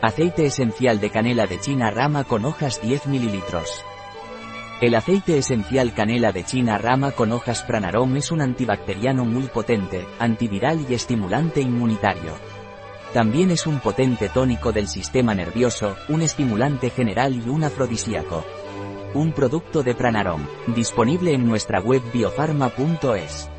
Aceite esencial de canela de China rama con hojas 10 ml. El aceite esencial canela de China rama con hojas Pranarom es un antibacteriano muy potente, antiviral y estimulante inmunitario. También es un potente tónico del sistema nervioso, un estimulante general y un afrodisíaco. Un producto de Pranarom, disponible en nuestra web biofarma.es.